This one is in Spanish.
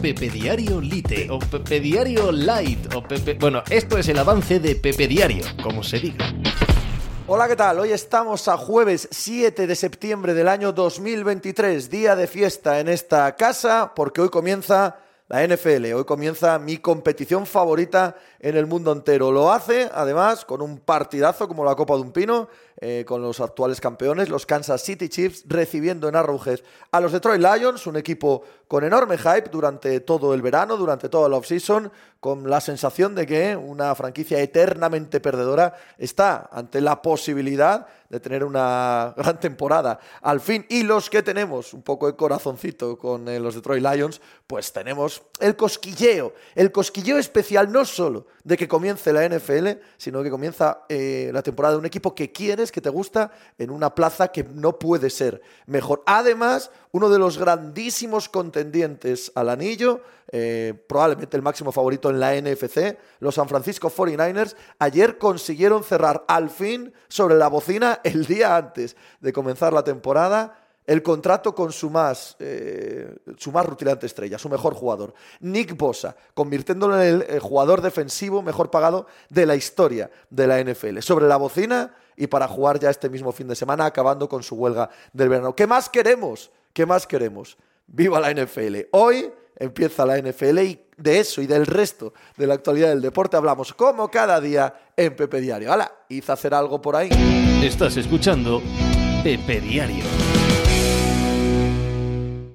Pepe Diario Lite o Pepe Diario Light o Pepe... Bueno, esto es el avance de Pepe Diario, como se diga. Hola, ¿qué tal? Hoy estamos a jueves 7 de septiembre del año 2023, día de fiesta en esta casa, porque hoy comienza la NFL. Hoy comienza mi competición favorita en el mundo entero. Lo hace, además, con un partidazo como la Copa de un Pino, eh, con los actuales campeones, los Kansas City Chiefs, recibiendo en Arrowhead a los Detroit Lions, un equipo con enorme hype durante todo el verano, durante toda la offseason, con la sensación de que una franquicia eternamente perdedora está ante la posibilidad de tener una gran temporada al fin. Y los que tenemos un poco de corazoncito con eh, los Detroit Lions, pues tenemos el cosquilleo, el cosquilleo especial no solo de que comience la NFL, sino que comienza eh, la temporada de un equipo que que te gusta, en una plaza que no puede ser mejor. Además, uno de los grandísimos contendientes al anillo, eh, probablemente el máximo favorito en la NFC, los San Francisco 49ers, ayer consiguieron cerrar al fin sobre la bocina el día antes de comenzar la temporada el contrato con su más, eh, su más rutilante estrella, su mejor jugador, Nick Bosa, convirtiéndolo en el eh, jugador defensivo mejor pagado de la historia de la NFL. Sobre la bocina y para jugar ya este mismo fin de semana, acabando con su huelga del verano. ¿Qué más queremos? ¿Qué más queremos? ¡Viva la NFL! Hoy empieza la NFL y de eso y del resto de la actualidad del deporte hablamos como cada día en Pepe Diario. ¡Hala! Hice hacer algo por ahí. Estás escuchando Pepe Diario.